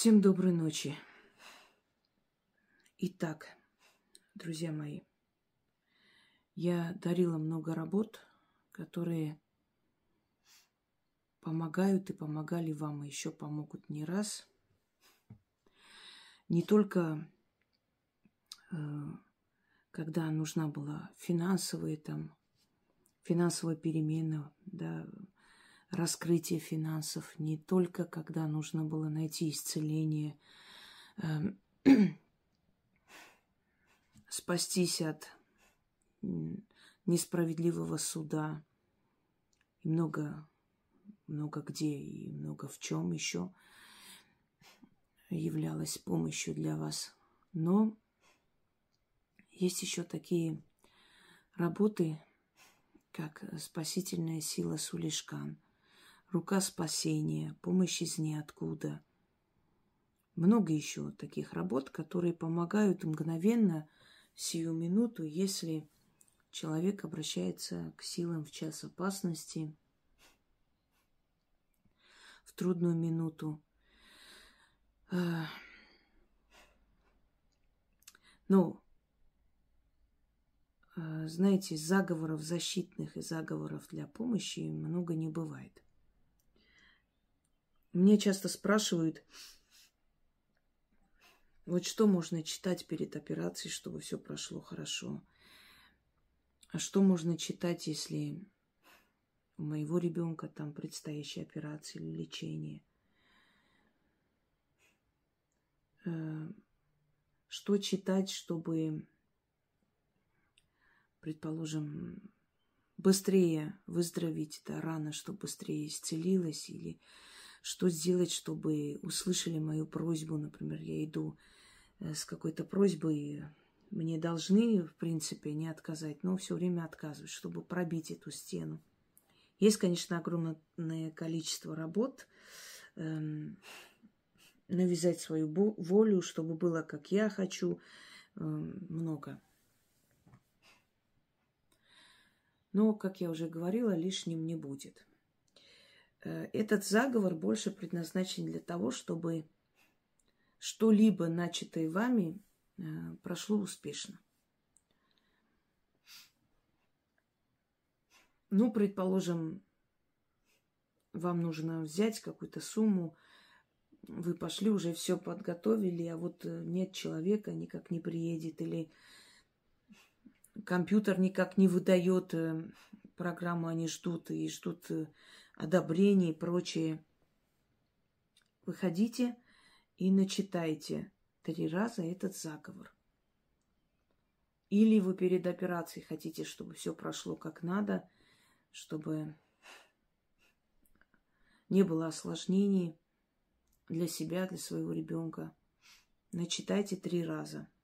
Всем доброй ночи. Итак, друзья мои, я дарила много работ, которые помогают и помогали вам, и еще помогут не раз. Не только э, когда нужна была финансовая там, финансовая перемена, да, раскрытие финансов, не только когда нужно было найти исцеление, э, спастись от несправедливого суда и много, много где и много в чем еще являлась помощью для вас. Но есть еще такие работы, как спасительная сила Сулишкан, рука спасения, помощь из ниоткуда. Много еще таких работ, которые помогают мгновенно, сию минуту, если человек обращается к силам в час опасности, в трудную минуту. Но Э, знаете, заговоров защитных и заговоров для помощи много не бывает. Мне часто спрашивают, вот что можно читать перед операцией, чтобы все прошло хорошо. А что можно читать, если у моего ребенка там предстоящая операция или лечение? Э, что читать, чтобы предположим, быстрее выздороветь, да, рана, чтобы быстрее исцелилась, или что сделать, чтобы услышали мою просьбу, например, я иду э, с какой-то просьбой, мне должны, в принципе, не отказать, но все время отказывают, чтобы пробить эту стену. Есть, конечно, огромное количество работ, эм, навязать свою волю, чтобы было, как я хочу, эм, много. Но, как я уже говорила, лишним не будет. Э, этот заговор больше предназначен для того, чтобы что-либо начатое вами э, прошло успешно. Ну, предположим, вам нужно взять какую-то сумму, вы пошли, уже все подготовили, а вот э, нет человека, никак не приедет, или компьютер никак не выдает программу, они ждут и ждут одобрения и прочее. Выходите и начитайте три раза этот заговор. Или вы перед операцией хотите, чтобы все прошло как надо, чтобы не было осложнений для себя, для своего ребенка. Начитайте три раза –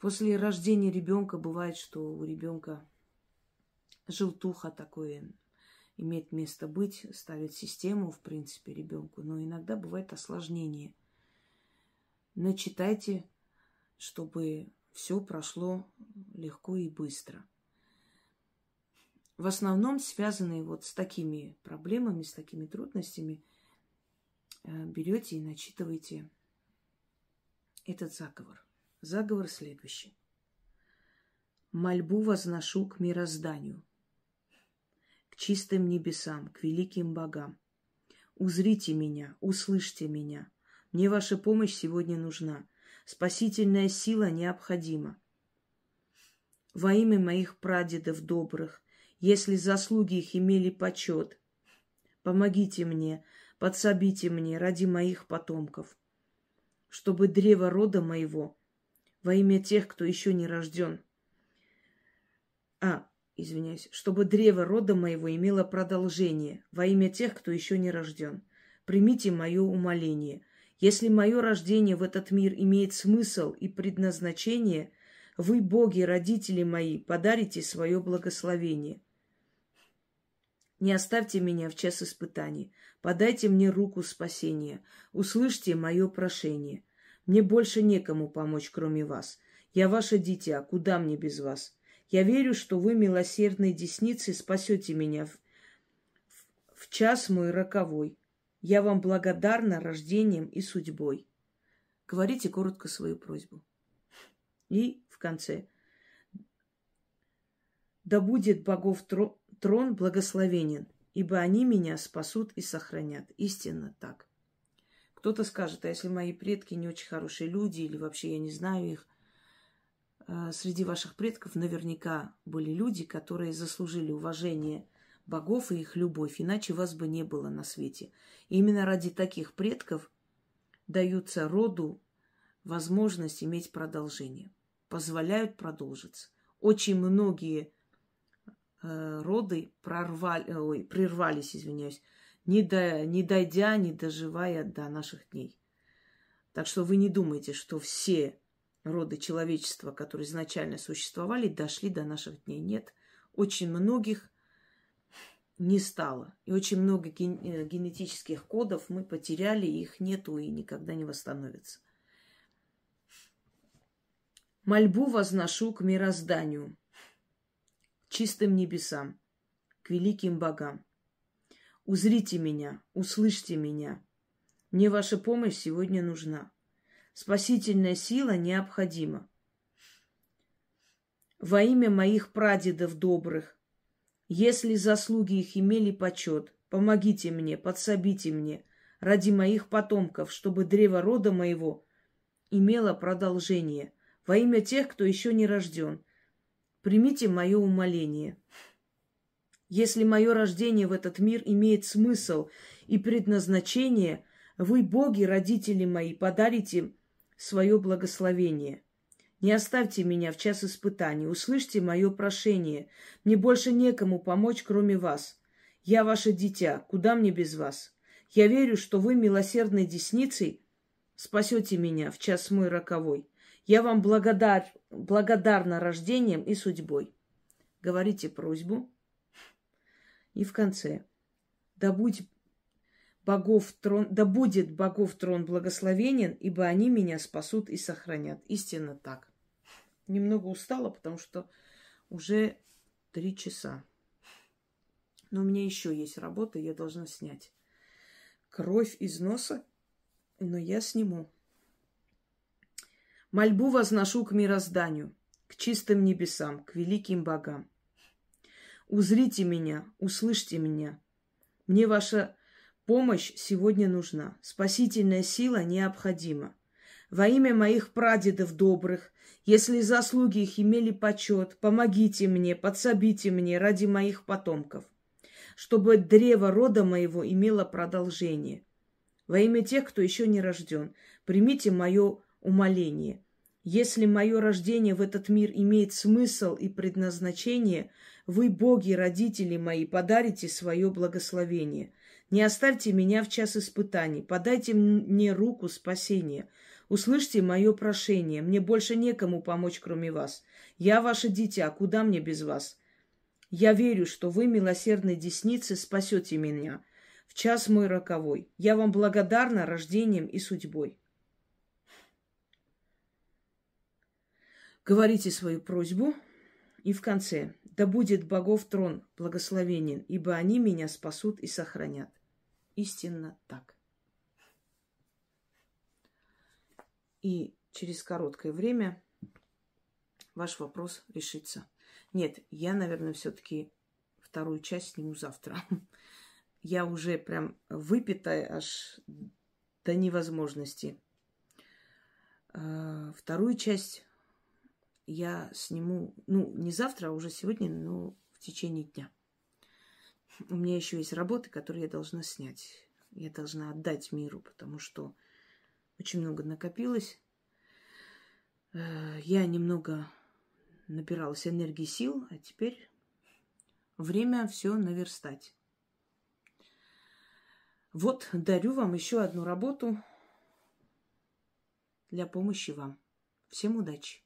После рождения ребенка бывает, что у ребенка желтуха такое имеет место быть, ставит систему, в принципе, ребенку, но иногда бывает осложнение. Начитайте, чтобы все прошло легко и быстро. В основном связанные вот с такими проблемами, с такими трудностями, э, берете и начитываете этот заговор. Заговор следующий. Мольбу возношу к мирозданию, чистым небесам, к великим богам. Узрите меня, услышьте меня. Мне ваша помощь сегодня нужна. Спасительная сила необходима. Во имя моих прадедов добрых, если заслуги их имели почет, помогите мне, подсобите мне ради моих потомков, чтобы древо рода моего – во имя тех, кто еще не рожден. А, извиняюсь, чтобы древо рода моего имело продолжение во имя тех, кто еще не рожден. Примите мое умоление. Если мое рождение в этот мир имеет смысл и предназначение, вы, боги, родители мои, подарите свое благословение. Не оставьте меня в час испытаний. Подайте мне руку спасения. Услышьте мое прошение. Мне больше некому помочь, кроме вас. Я ваше дитя, куда мне без вас? Я верю, что вы, милосердной десницей, спасете меня в, в, в час мой роковой. Я вам благодарна рождением и судьбой. Говорите коротко свою просьбу. И в конце. Да будет богов трон благословенен, ибо они меня спасут и сохранят. Истинно так. Кто-то скажет, а если мои предки не очень хорошие люди, или вообще я не знаю их, среди ваших предков наверняка были люди, которые заслужили уважение богов и их любовь, иначе вас бы не было на свете. И именно ради таких предков даются роду возможность иметь продолжение, позволяют продолжиться. Очень многие э, роды прорвали, ой, прервались, извиняюсь, не, до, не дойдя, не доживая до наших дней. Так что вы не думайте, что все роды человечества, которые изначально существовали, дошли до наших дней. Нет, очень многих не стало. И очень много ген- э, генетических кодов мы потеряли, их нету и никогда не восстановится. Мольбу возношу к мирозданию, чистым небесам, к великим богам. Узрите меня, услышьте меня. Мне ваша помощь сегодня нужна. Спасительная сила необходима. Во имя моих прадедов добрых, если заслуги их имели почет, помогите мне, подсобите мне, ради моих потомков, чтобы древо рода моего имело продолжение. Во имя тех, кто еще не рожден, примите мое умоление. Если мое рождение в этот мир имеет смысл и предназначение, вы, боги, родители мои, подарите свое благословение. Не оставьте меня в час испытаний, услышьте мое прошение. Мне больше некому помочь, кроме вас. Я ваше дитя, куда мне без вас? Я верю, что вы милосердной десницей спасете меня в час мой роковой. Я вам благодар, благодарна рождением и судьбой. Говорите просьбу. И в конце. Да будь богов трон, да будет богов трон благословенен, ибо они меня спасут и сохранят. Истинно так немного устала, потому что уже три часа. Но у меня еще есть работа, я должна снять. Кровь из носа, но я сниму. Мольбу возношу к мирозданию, к чистым небесам, к великим богам. Узрите меня, услышьте меня. Мне ваша помощь сегодня нужна. Спасительная сила необходима. Во имя моих прадедов добрых, если заслуги их имели почет, помогите мне, подсобите мне ради моих потомков, чтобы древо рода моего имело продолжение. Во имя тех, кто еще не рожден, примите мое умоление. Если мое рождение в этот мир имеет смысл и предназначение, вы, боги, родители мои, подарите свое благословение. Не оставьте меня в час испытаний, подайте мне руку спасения – Услышьте мое прошение. Мне больше некому помочь, кроме вас. Я ваше дитя, куда мне без вас? Я верю, что вы, милосердной десницы, спасете меня в час мой роковой. Я вам благодарна рождением и судьбой. Говорите свою просьбу. И в конце. Да будет богов трон благословенен, ибо они меня спасут и сохранят. Истинно так. и через короткое время ваш вопрос решится. Нет, я, наверное, все-таки вторую часть сниму завтра. Я уже прям выпитая аж до невозможности. А, вторую часть я сниму, ну, не завтра, а уже сегодня, но в течение дня. У меня еще есть работы, которые я должна снять. Я должна отдать миру, потому что очень много накопилось. Э, я немного набиралась энергии сил, а теперь время все наверстать. Вот, дарю вам еще одну работу для помощи вам. Всем удачи!